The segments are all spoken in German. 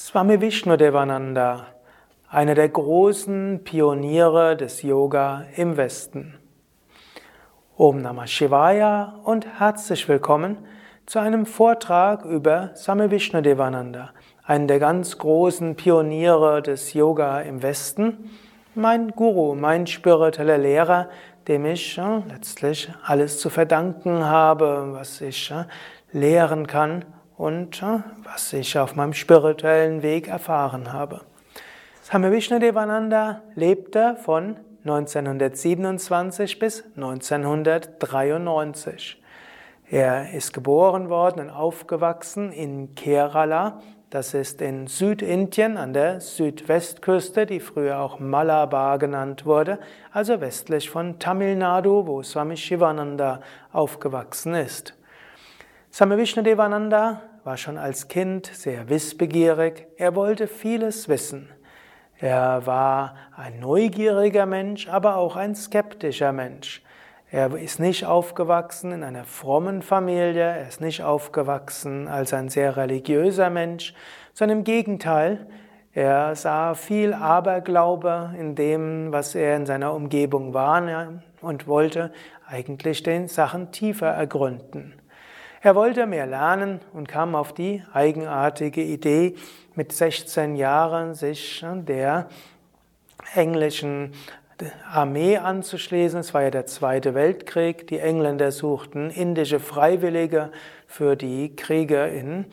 Swami Vishnudevananda, einer der großen Pioniere des Yoga im Westen. Om Namah Shivaya und herzlich willkommen zu einem Vortrag über Swami Vishnudevananda, einen der ganz großen Pioniere des Yoga im Westen, mein Guru, mein spiritueller Lehrer, dem ich äh, letztlich alles zu verdanken habe, was ich äh, lehren kann und äh, was ich auf meinem spirituellen Weg erfahren habe. Swami Vishnudevananda lebte von 1927 bis 1993. Er ist geboren worden und aufgewachsen in Kerala, das ist in Südindien an der Südwestküste, die früher auch Malabar genannt wurde, also westlich von Tamil Nadu, wo Swami Shivananda aufgewachsen ist. Swami Vishnudevananda war schon als Kind sehr wissbegierig, er wollte vieles wissen. Er war ein neugieriger Mensch, aber auch ein skeptischer Mensch. Er ist nicht aufgewachsen in einer frommen Familie, er ist nicht aufgewachsen als ein sehr religiöser Mensch, sondern im Gegenteil, er sah viel Aberglaube in dem, was er in seiner Umgebung war und wollte eigentlich den Sachen tiefer ergründen. Er wollte mehr lernen und kam auf die eigenartige Idee, mit 16 Jahren sich der englischen Armee anzuschließen. Es war ja der Zweite Weltkrieg. Die Engländer suchten indische Freiwillige für die Kriege in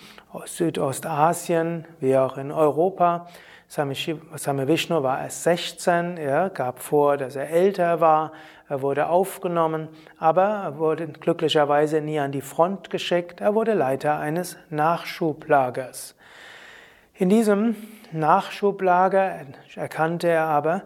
Südostasien wie auch in Europa. Same Vishnu war erst 16, er gab vor, dass er älter war, er wurde aufgenommen, aber er wurde glücklicherweise nie an die Front geschickt, er wurde Leiter eines Nachschublagers. In diesem Nachschublager erkannte er aber,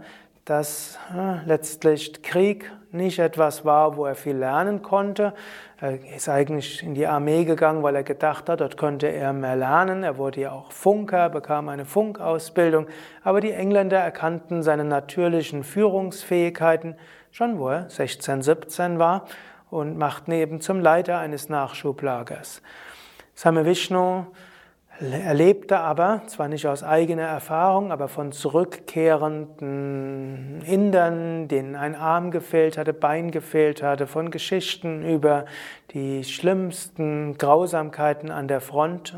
dass äh, letztlich Krieg nicht etwas war, wo er viel lernen konnte. Er ist eigentlich in die Armee gegangen, weil er gedacht hat, dort könnte er mehr lernen. Er wurde ja auch Funker, bekam eine Funkausbildung. Aber die Engländer erkannten seine natürlichen Führungsfähigkeiten schon, wo er 16, 17 war und machten eben zum Leiter eines Nachschublagers. Same Vishnu erlebte aber, zwar nicht aus eigener Erfahrung, aber von zurückkehrenden Indern, denen ein Arm gefehlt hatte, Bein gefehlt hatte, von Geschichten über die schlimmsten Grausamkeiten an der Front.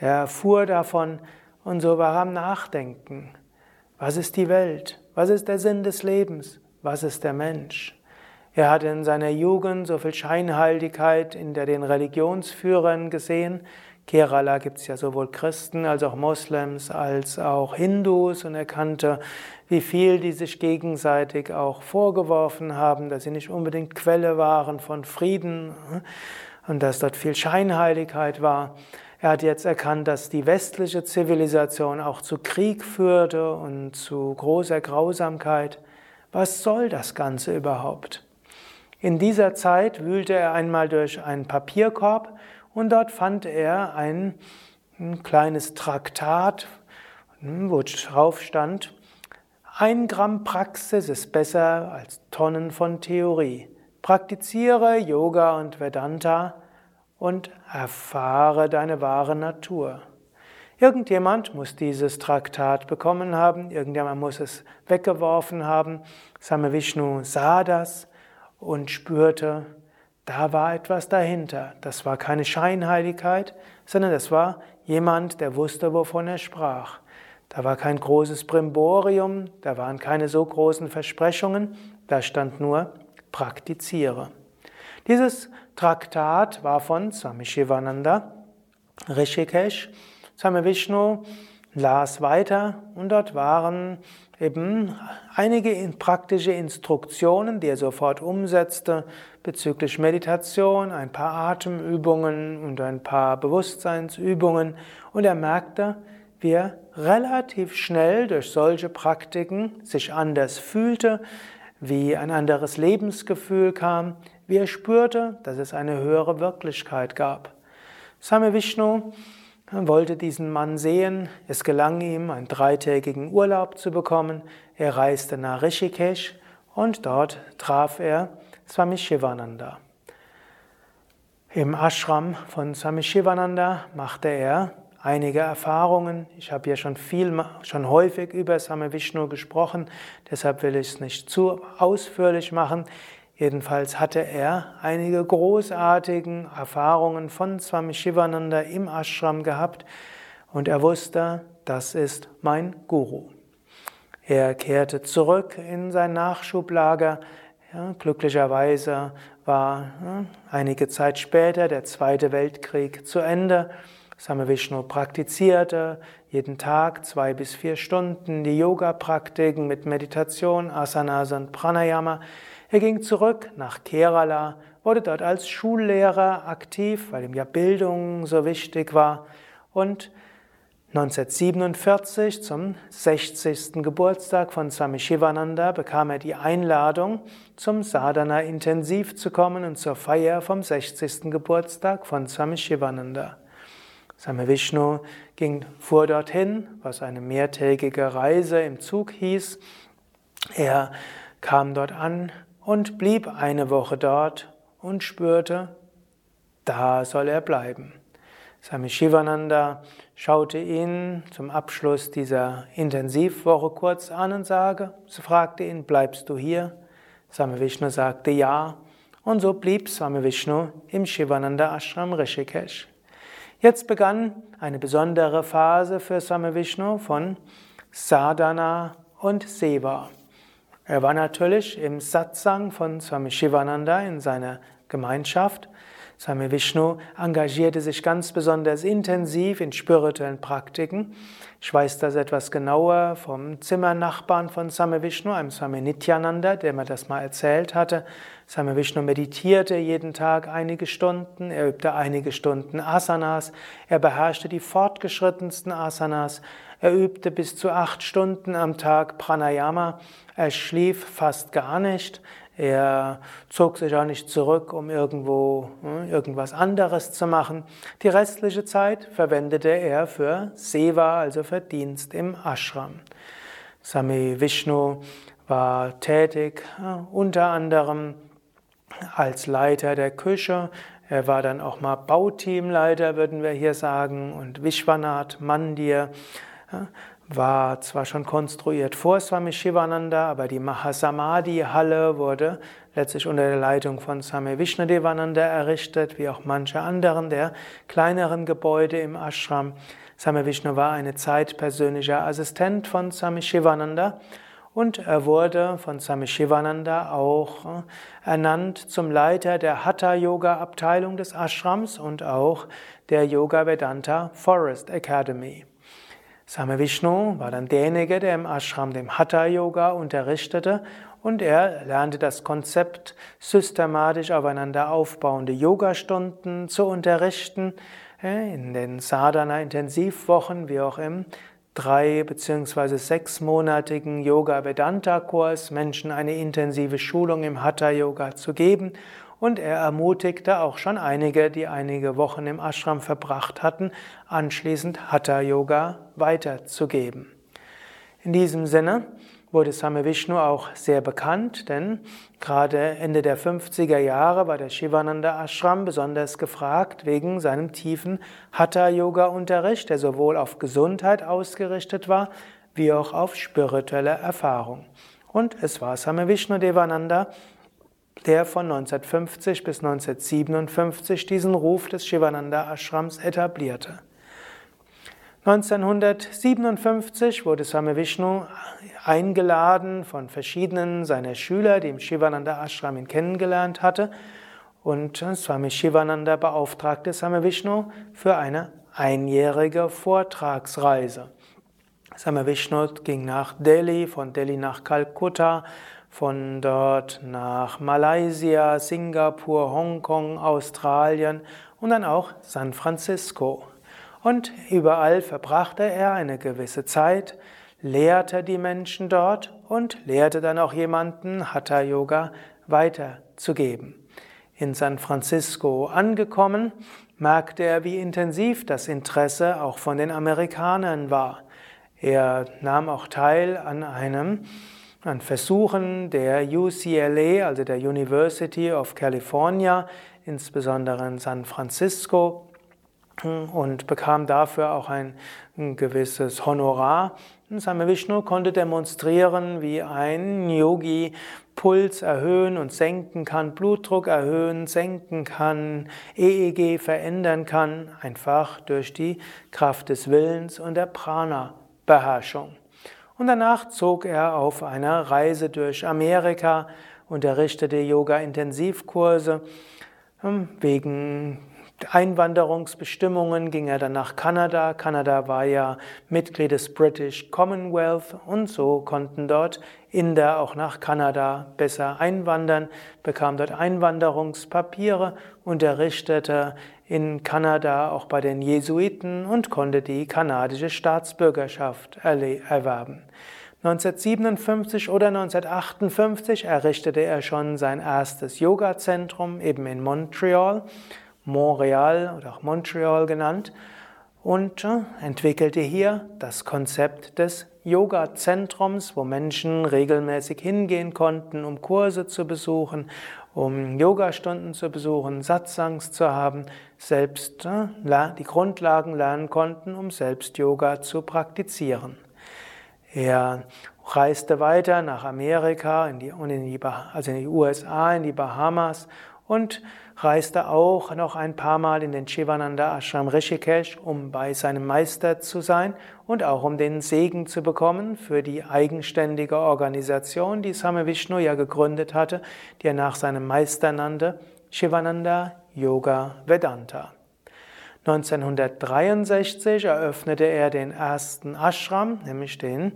Er erfuhr davon und so war am Nachdenken. Was ist die Welt? Was ist der Sinn des Lebens? Was ist der Mensch? Er hatte in seiner Jugend so viel Scheinheiligkeit in der den Religionsführern gesehen, Kerala gibt es ja sowohl Christen als auch Moslems als auch Hindus und er kannte, wie viel die sich gegenseitig auch vorgeworfen haben, dass sie nicht unbedingt Quelle waren von Frieden und dass dort viel Scheinheiligkeit war. Er hat jetzt erkannt, dass die westliche Zivilisation auch zu Krieg führte und zu großer Grausamkeit. Was soll das Ganze überhaupt? In dieser Zeit wühlte er einmal durch einen Papierkorb und dort fand er ein, ein kleines Traktat, wo drauf stand, ein Gramm Praxis ist besser als Tonnen von Theorie. Praktiziere Yoga und Vedanta und erfahre deine wahre Natur. Irgendjemand muss dieses Traktat bekommen haben, irgendjemand muss es weggeworfen haben. Same Vishnu sah das und spürte, da war etwas dahinter. Das war keine Scheinheiligkeit, sondern das war jemand, der wusste, wovon er sprach. Da war kein großes Brimborium, da waren keine so großen Versprechungen, da stand nur praktiziere. Dieses Traktat war von Swami Shivananda, Rishikesh. Swami Vishnu las weiter und dort waren eben einige praktische Instruktionen, die er sofort umsetzte bezüglich Meditation, ein paar Atemübungen und ein paar Bewusstseinsübungen und er merkte, wie er relativ schnell durch solche Praktiken sich anders fühlte, wie ein anderes Lebensgefühl kam, wie er spürte, dass es eine höhere Wirklichkeit gab. Same Vishnu er wollte diesen Mann sehen. Es gelang ihm, einen dreitägigen Urlaub zu bekommen. Er reiste nach Rishikesh und dort traf er Swami Shivananda. Im Ashram von Swami Shivananda machte er einige Erfahrungen. Ich habe ja schon viel, schon häufig über Same Vishnu gesprochen, deshalb will ich es nicht zu ausführlich machen. Jedenfalls hatte er einige großartige Erfahrungen von Swami Shivananda im Ashram gehabt und er wusste, das ist mein Guru. Er kehrte zurück in sein Nachschublager. Ja, glücklicherweise war ja, einige Zeit später der Zweite Weltkrieg zu Ende. Same Vishnu praktizierte jeden Tag zwei bis vier Stunden die Yoga-Praktiken mit Meditation, Asanas und Pranayama. Er ging zurück nach Kerala, wurde dort als Schullehrer aktiv, weil ihm ja Bildung so wichtig war. Und 1947 zum 60. Geburtstag von Swami Shivananda bekam er die Einladung, zum Sadhana Intensiv zu kommen und zur Feier vom 60. Geburtstag von Swami Shivananda. Swami Vishnu ging, fuhr dorthin, was eine mehrtägige Reise im Zug hieß. Er kam dort an und blieb eine Woche dort und spürte, da soll er bleiben. Swami Shivananda schaute ihn zum Abschluss dieser Intensivwoche kurz an und sage, fragte ihn, bleibst du hier? Swami Vishnu sagte ja. Und so blieb Swami Vishnu im Shivananda Ashram Rishikesh. Jetzt begann eine besondere Phase für Swami Vishnu von Sadhana und Seva. Er war natürlich im Satsang von Swami Shivananda in seiner Gemeinschaft. Swami Vishnu engagierte sich ganz besonders intensiv in spirituellen Praktiken. Ich weiß das etwas genauer vom Zimmernachbarn von Swami Vishnu, einem Swami Nityananda, der mir das mal erzählt hatte. Swami Vishnu meditierte jeden Tag einige Stunden, er übte einige Stunden Asanas, er beherrschte die fortgeschrittensten Asanas, er übte bis zu acht Stunden am Tag Pranayama, er schlief fast gar nicht, er zog sich auch nicht zurück, um irgendwo hm, irgendwas anderes zu machen. Die restliche Zeit verwendete er für Seva, also für Dienst im Ashram. Sami Vishnu war tätig unter anderem als Leiter der Küche. Er war dann auch mal Bauteamleiter, würden wir hier sagen, und Vishwanath Mandir war zwar schon konstruiert vor Swami Shivananda, aber die Mahasamadhi-Halle wurde letztlich unter der Leitung von Swami Vishnadevananda errichtet, wie auch manche anderen der kleineren Gebäude im Ashram. Swami Vishnu war eine Zeit persönlicher Assistent von Swami Shivananda und er wurde von Swami Shivananda auch äh, ernannt zum Leiter der Hatha-Yoga-Abteilung des Ashrams und auch der Yoga Vedanta Forest Academy. Same Vishnu war dann derjenige, der im Ashram dem Hatha Yoga unterrichtete und er lernte das Konzept, systematisch aufeinander aufbauende Yogastunden zu unterrichten, äh, in den Sadhana Intensivwochen wie auch im drei beziehungsweise sechsmonatigen Yoga Vedanta Kurs Menschen eine intensive Schulung im Hatha Yoga zu geben und er ermutigte auch schon einige, die einige Wochen im Ashram verbracht hatten, anschließend Hatha Yoga weiterzugeben. In diesem Sinne wurde Same Vishnu auch sehr bekannt, denn gerade Ende der 50er Jahre war der Shivananda Ashram besonders gefragt wegen seinem tiefen Hatha Yoga Unterricht, der sowohl auf Gesundheit ausgerichtet war, wie auch auf spirituelle Erfahrung. Und es war Same Vishnu Devananda, der von 1950 bis 1957 diesen Ruf des Shivananda Ashrams etablierte. 1957 wurde Swami Vishnu eingeladen von verschiedenen seiner Schüler, die im Shivananda Ashram ihn kennengelernt hatte, und Swami Shivananda beauftragte Swami Vishnu für eine einjährige Vortragsreise. Swami Vishnu ging nach Delhi, von Delhi nach Kalkutta, von dort nach Malaysia, Singapur, Hongkong, Australien und dann auch San Francisco. Und überall verbrachte er eine gewisse Zeit, lehrte die Menschen dort und lehrte dann auch jemanden Hatha Yoga weiterzugeben. In San Francisco angekommen, merkte er, wie intensiv das Interesse auch von den Amerikanern war. Er nahm auch teil an einem an Versuchen der UCLA, also der University of California, insbesondere in San Francisco, und bekam dafür auch ein, ein gewisses Honorar. Same Vishnu konnte demonstrieren, wie ein Yogi Puls erhöhen und senken kann, Blutdruck erhöhen, senken kann, EEG verändern kann, einfach durch die Kraft des Willens und der Prana-Beherrschung. Und danach zog er auf eine Reise durch Amerika, unterrichtete Yoga-Intensivkurse. Hm, wegen Einwanderungsbestimmungen ging er dann nach Kanada. Kanada war ja Mitglied des British Commonwealth und so konnten dort Inder auch nach Kanada besser einwandern, bekam dort Einwanderungspapiere, unterrichtete in Kanada auch bei den Jesuiten und konnte die kanadische Staatsbürgerschaft erwerben. 1957 oder 1958 errichtete er schon sein erstes Yoga-Zentrum eben in Montreal Montreal oder auch Montreal genannt und äh, entwickelte hier das Konzept des Yoga-Zentrums, wo Menschen regelmäßig hingehen konnten, um Kurse zu besuchen, um Yogastunden zu besuchen, Satsangs zu haben, selbst äh, die Grundlagen lernen konnten, um selbst Yoga zu praktizieren. Er reiste weiter nach Amerika in die, also in die USA, in die Bahamas und reiste auch noch ein paar Mal in den Shivananda Ashram Rishikesh, um bei seinem Meister zu sein und auch um den Segen zu bekommen für die eigenständige Organisation, die Same Vishnu ja gegründet hatte, die er nach seinem Meister nannte, Shivananda Yoga Vedanta. 1963 eröffnete er den ersten Ashram, nämlich den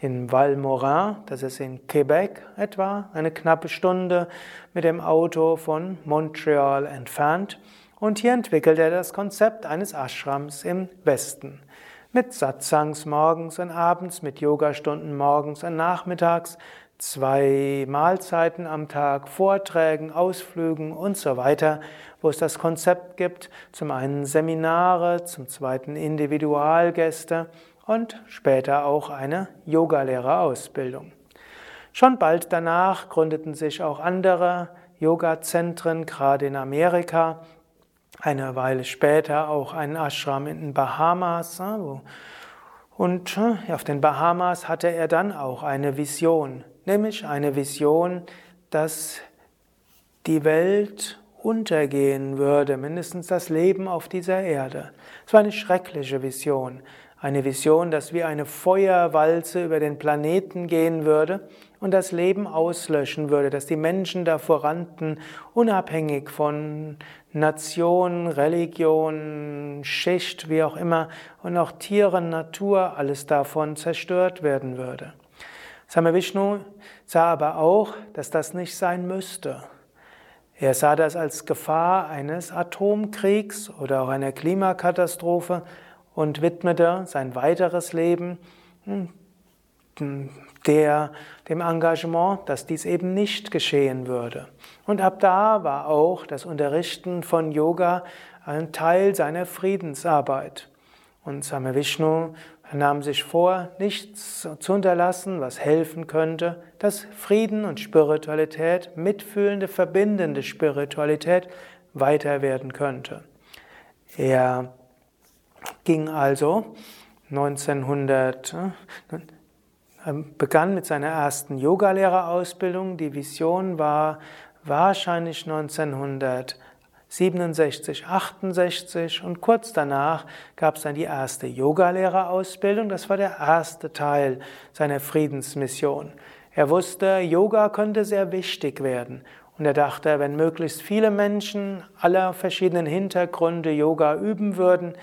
in Val-Morin, das ist in Quebec etwa, eine knappe Stunde mit dem Auto von Montreal entfernt. Und hier entwickelte er das Konzept eines Ashrams im Westen. Mit Satsangs morgens und abends, mit Yogastunden morgens und nachmittags, zwei Mahlzeiten am Tag, Vorträgen, Ausflügen und so weiter, wo es das Konzept gibt, zum einen Seminare, zum zweiten Individualgäste und später auch eine Yogalehrerausbildung. Schon bald danach gründeten sich auch andere Yoga-Zentren, gerade in Amerika. Eine Weile später auch ein Ashram in den Bahamas. Und auf den Bahamas hatte er dann auch eine Vision, nämlich eine Vision, dass die Welt untergehen würde, mindestens das Leben auf dieser Erde. Es war eine schreckliche Vision, eine Vision, dass wie eine Feuerwalze über den Planeten gehen würde und das Leben auslöschen würde, dass die Menschen davor rannten, unabhängig von Nation, Religion, Schicht, wie auch immer, und auch Tiere, Natur, alles davon zerstört werden würde. Same Vishnu sah aber auch, dass das nicht sein müsste. Er sah das als Gefahr eines Atomkriegs oder auch einer Klimakatastrophe und widmete sein weiteres Leben hm, der, dem Engagement, dass dies eben nicht geschehen würde. Und ab da war auch das Unterrichten von Yoga ein Teil seiner Friedensarbeit. Und Same Vishnu er nahm sich vor, nichts zu unterlassen, was helfen könnte, dass Frieden und Spiritualität, mitfühlende, verbindende Spiritualität weiter werden könnte. Er ging also 1900, äh, begann mit seiner ersten Yogalehrerausbildung. Die Vision war wahrscheinlich 1900 67, 68 und kurz danach gab es dann die erste Yogalehrerausbildung. Das war der erste Teil seiner Friedensmission. Er wusste, Yoga könnte sehr wichtig werden. Und er dachte, wenn möglichst viele Menschen aller verschiedenen Hintergründe Yoga üben würden,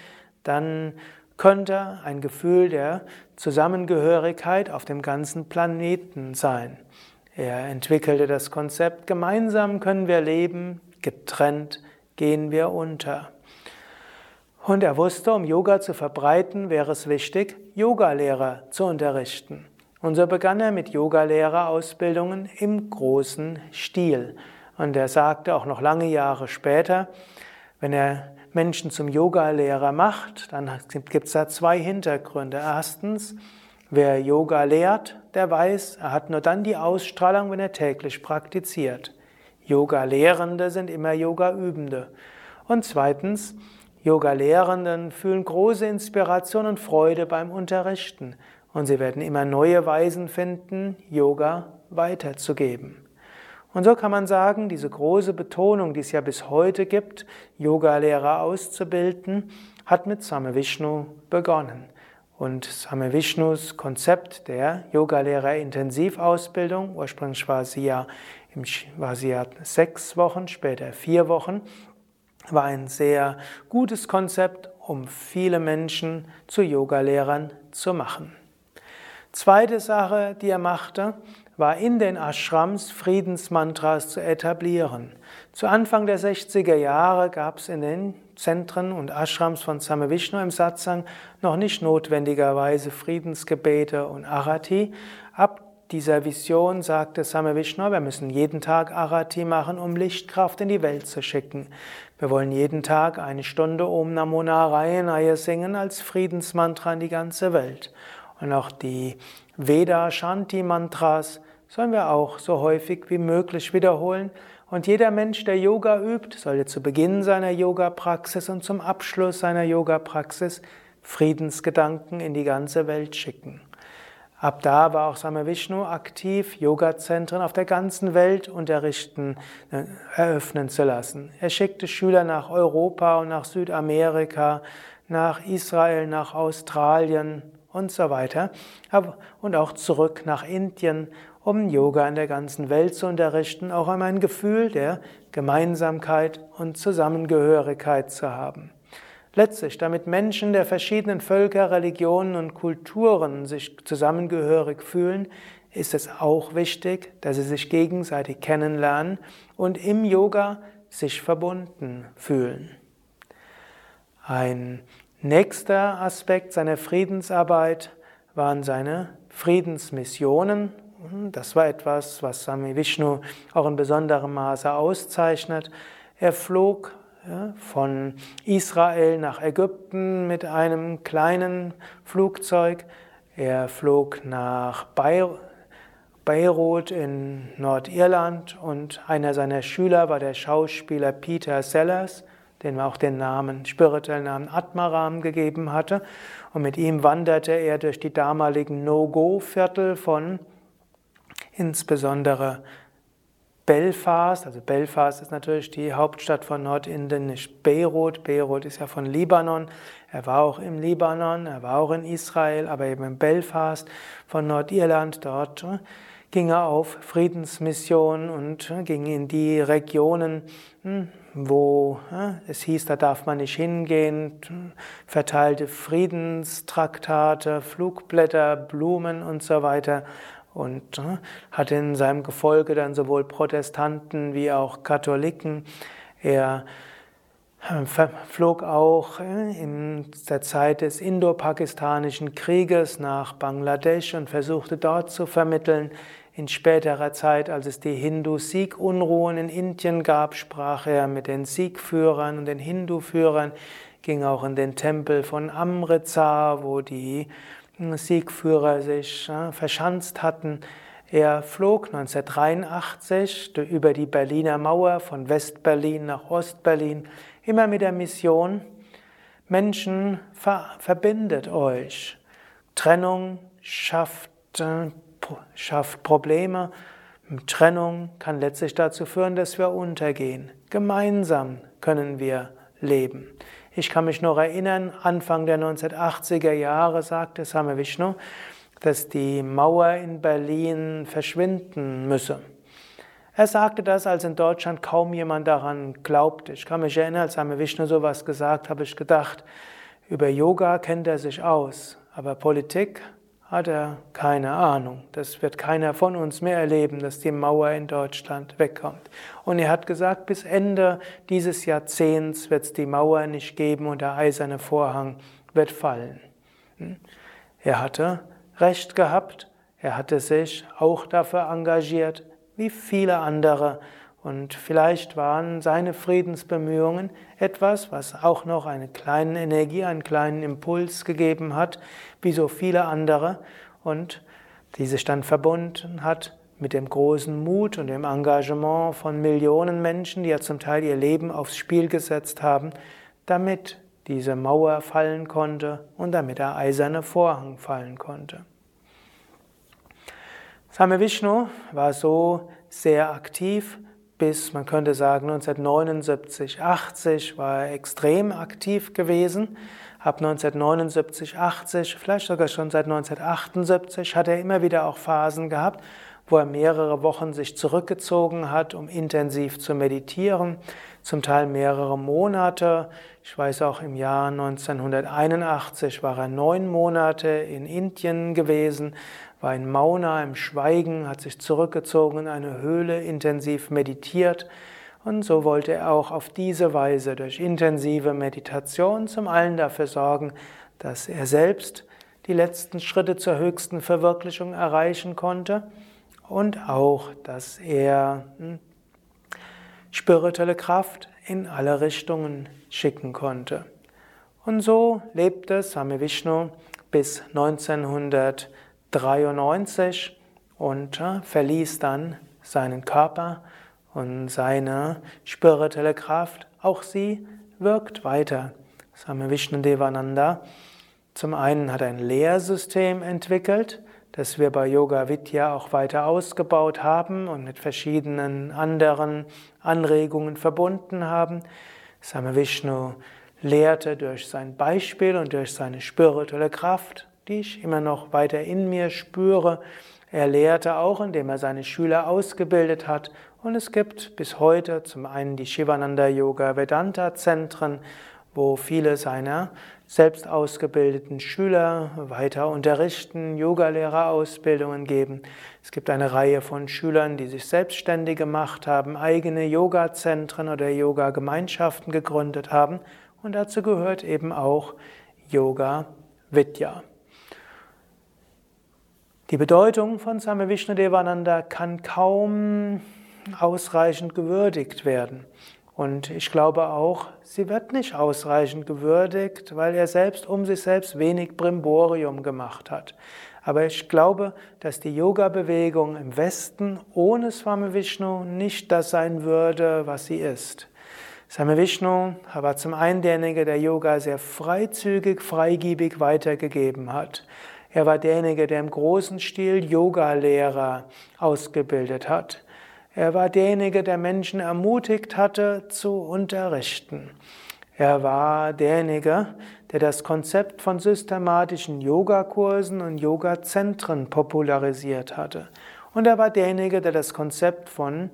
dann könnte ein Gefühl der Zusammengehörigkeit auf dem ganzen Planeten sein. Er entwickelte das Konzept, gemeinsam können wir leben, getrennt gehen wir unter. Und er wusste, um Yoga zu verbreiten, wäre es wichtig, Yogalehrer zu unterrichten. Und so begann er mit Yogalehrerausbildungen im großen Stil. Und er sagte auch noch lange Jahre später, wenn er Menschen zum Yogalehrer macht, dann gibt es da zwei Hintergründe. Erstens, wer Yoga lehrt, der weiß, er hat nur dann die Ausstrahlung, wenn er täglich praktiziert. Yoga-Lehrende sind immer Yoga-Übende. Und zweitens, Yoga-Lehrenden fühlen große Inspiration und Freude beim Unterrichten und sie werden immer neue Weisen finden, Yoga weiterzugeben. Und so kann man sagen, diese große Betonung, die es ja bis heute gibt, Yoga-Lehrer auszubilden, hat mit Same Vishnu begonnen. Und Same Vishnus Konzept der Yogalehrer-Intensivausbildung, ursprünglich war sie, ja, war sie sechs Wochen, später vier Wochen, war ein sehr gutes Konzept, um viele Menschen zu Yogalehrern zu machen. Zweite Sache, die er machte, war in den Ashrams Friedensmantras zu etablieren. Zu Anfang der 60er Jahre gab es in den Zentren und Ashrams von Same Vishnu im Satsang noch nicht notwendigerweise Friedensgebete und Arati. Ab dieser Vision sagte Same Vishnu, wir müssen jeden Tag Arati machen, um Lichtkraft in die Welt zu schicken. Wir wollen jeden Tag eine Stunde Om Namo Narayana singen als Friedensmantra in die ganze Welt. Und auch die Veda Shanti Mantras sollen wir auch so häufig wie möglich wiederholen. Und jeder Mensch, der Yoga übt, sollte zu Beginn seiner Yoga-Praxis und zum Abschluss seiner Yoga-Praxis Friedensgedanken in die ganze Welt schicken. Ab da war auch Same Vishnu aktiv, Yoga-Zentren auf der ganzen Welt unterrichten, äh, eröffnen zu lassen. Er schickte Schüler nach Europa und nach Südamerika, nach Israel, nach Australien und so weiter und auch zurück nach Indien um Yoga in der ganzen Welt zu unterrichten, auch um ein Gefühl der Gemeinsamkeit und Zusammengehörigkeit zu haben. Letztlich, damit Menschen der verschiedenen Völker, Religionen und Kulturen sich zusammengehörig fühlen, ist es auch wichtig, dass sie sich gegenseitig kennenlernen und im Yoga sich verbunden fühlen. Ein nächster Aspekt seiner Friedensarbeit waren seine Friedensmissionen das war etwas, was Sami Vishnu auch in besonderem Maße auszeichnet. Er flog von Israel nach Ägypten mit einem kleinen Flugzeug. Er flog nach Beirut in Nordirland und einer seiner Schüler war der Schauspieler Peter Sellers, dem er auch den Namen, spirituellen Namen Atmaram gegeben hatte. Und mit ihm wanderte er durch die damaligen No-Go-Viertel von insbesondere Belfast, also Belfast ist natürlich die Hauptstadt von Nordindien, nicht Beirut. Beirut ist ja von Libanon. Er war auch im Libanon, er war auch in Israel, aber eben in Belfast von Nordirland. Dort äh, ging er auf Friedensmission und äh, ging in die Regionen, hm, wo äh, es hieß, da darf man nicht hingehen, verteilte Friedenstraktate, Flugblätter, Blumen und so weiter und äh, hatte in seinem Gefolge dann sowohl Protestanten wie auch Katholiken. Er äh, flog auch äh, in der Zeit des indo-pakistanischen Krieges nach Bangladesch und versuchte dort zu vermitteln. In späterer Zeit, als es die Hindu-Sikh-Unruhen in Indien gab, sprach er mit den Sikh-Führern und den Hindu-Führern, ging auch in den Tempel von Amritsar, wo die Siegführer sich verschanzt hatten. Er flog 1983 über die Berliner Mauer von Westberlin nach Ostberlin, immer mit der Mission, Menschen verbindet euch. Trennung schafft, äh, schafft Probleme. Trennung kann letztlich dazu führen, dass wir untergehen. Gemeinsam können wir leben. Ich kann mich noch erinnern, Anfang der 1980er Jahre sagte Same Vishnu, dass die Mauer in Berlin verschwinden müsse. Er sagte das, als in Deutschland kaum jemand daran glaubte. Ich kann mich erinnern, als Same Vishnu sowas gesagt, habe ich gedacht, über Yoga kennt er sich aus, aber Politik hat er keine Ahnung. Das wird keiner von uns mehr erleben, dass die Mauer in Deutschland wegkommt. Und er hat gesagt, bis Ende dieses Jahrzehnts wird es die Mauer nicht geben und der eiserne Vorhang wird fallen. Hm? Er hatte recht gehabt, er hatte sich auch dafür engagiert, wie viele andere und vielleicht waren seine Friedensbemühungen etwas, was auch noch eine kleine Energie, einen kleinen Impuls gegeben hat, wie so viele andere, und die sich dann verbunden hat mit dem großen Mut und dem Engagement von Millionen Menschen, die ja zum Teil ihr Leben aufs Spiel gesetzt haben, damit diese Mauer fallen konnte und damit der eiserne Vorhang fallen konnte. Same Vishnu war so sehr aktiv bis, man könnte sagen, 1979, 80 war er extrem aktiv gewesen. Ab 1979, 80, vielleicht sogar schon seit 1978 hat er immer wieder auch Phasen gehabt, wo er mehrere Wochen sich zurückgezogen hat, um intensiv zu meditieren, zum Teil mehrere Monate. Ich weiß auch im Jahr 1981 war er neun Monate in Indien gewesen, war in Mauna im Schweigen, hat sich zurückgezogen in eine Höhle, intensiv meditiert. Und so wollte er auch auf diese Weise durch intensive Meditation zum allen dafür sorgen, dass er selbst die letzten Schritte zur höchsten Verwirklichung erreichen konnte und auch, dass er hm, spirituelle Kraft in alle Richtungen schicken konnte. Und so lebte Same Vishnu bis 1993 und verließ dann seinen Körper und seine spirituelle Kraft. Auch sie wirkt weiter. Same Vishnu Devananda zum einen hat ein Lehrsystem entwickelt, das wir bei Yoga Vidya auch weiter ausgebaut haben und mit verschiedenen anderen Anregungen verbunden haben. Same Vishnu lehrte durch sein Beispiel und durch seine spirituelle Kraft, die ich immer noch weiter in mir spüre. Er lehrte auch, indem er seine Schüler ausgebildet hat. Und es gibt bis heute zum einen die Shivananda Yoga Vedanta Zentren, wo viele seiner selbst ausgebildeten Schüler weiter unterrichten, Yogalehrerausbildungen geben. Es gibt eine Reihe von Schülern, die sich selbstständig gemacht haben, eigene Yoga-Zentren oder Yoga-Gemeinschaften gegründet haben. Und dazu gehört eben auch Yoga Vidya. Die Bedeutung von Same Vishnudevananda kann kaum ausreichend gewürdigt werden. Und ich glaube auch, sie wird nicht ausreichend gewürdigt, weil er selbst um sich selbst wenig Brimborium gemacht hat. Aber ich glaube, dass die Yoga-Bewegung im Westen ohne Swami Vishnu nicht das sein würde, was sie ist. Swami Vishnu war zum einen derjenige, der Yoga sehr freizügig, freigiebig weitergegeben hat. Er war derjenige, der im großen Stil Yoga-Lehrer ausgebildet hat. Er war derjenige, der Menschen ermutigt hatte, zu unterrichten. Er war derjenige, der das Konzept von systematischen Yogakursen und Yogazentren popularisiert hatte. Und er war derjenige, der das Konzept von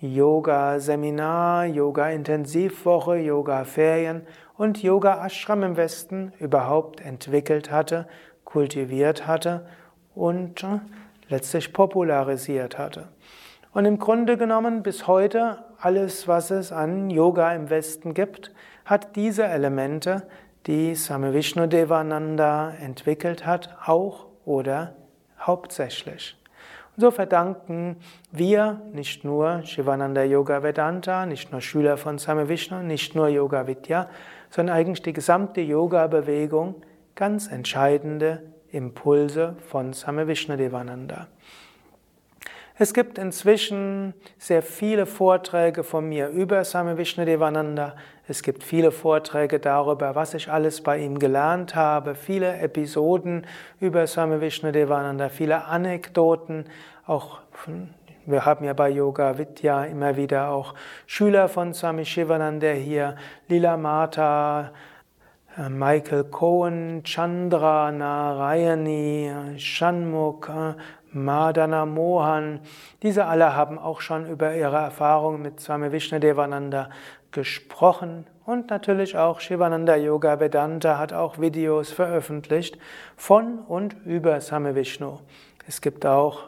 Yoga-Seminar, Yoga-Intensivwoche, Yoga-Ferien und Yoga-Ashram im Westen überhaupt entwickelt hatte, kultiviert hatte und letztlich popularisiert hatte. Und im Grunde genommen bis heute alles, was es an Yoga im Westen gibt, hat diese Elemente, die Same Vishnu Devananda entwickelt hat, auch oder hauptsächlich. Und so verdanken wir nicht nur Shivananda Yoga Vedanta, nicht nur Schüler von Same Vishnu, nicht nur Yoga Vidya, sondern eigentlich die gesamte Yoga-Bewegung ganz entscheidende Impulse von Same Vishnu Devananda. Es gibt inzwischen sehr viele Vorträge von mir über Swami Vishnudevananda. Es gibt viele Vorträge darüber, was ich alles bei ihm gelernt habe, viele Episoden über Swami Vishnudevananda, viele Anekdoten, auch wir haben ja bei Yoga Vidya immer wieder auch Schüler von Swami Shivananda hier, Lila Mata, Michael Cohen, Chandra Narayani, Shanmukh, Madana Mohan, diese alle haben auch schon über ihre Erfahrungen mit Swami Vishnudevananda gesprochen und natürlich auch Shivananda Yoga Vedanta hat auch Videos veröffentlicht von und über Swami Vishnu. Es gibt auch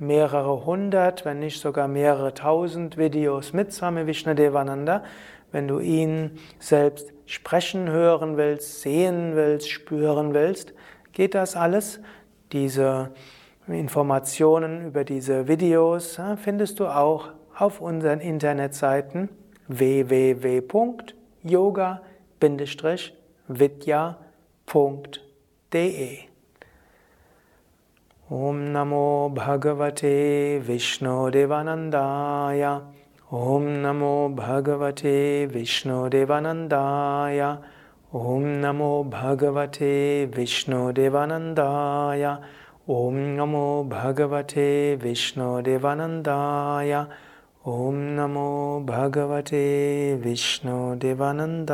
mehrere hundert, wenn nicht sogar mehrere tausend Videos mit Swami Vishnudevananda. Wenn du ihn selbst sprechen hören willst, sehen willst, spüren willst, geht das alles. Diese Informationen über diese Videos findest du auch auf unseren Internetseiten www.yoga-vidya.de Om Namo Bhagavate Vishnu Devanandaya Om Namo Bhagavate Vishnu Devanandaya Om Namo Bhagavate Vishnu Devanandaya. Om Namo Bhagavate Vishnu Devanandaya. Om Namo Bhagavate Vishnu Devanandaya.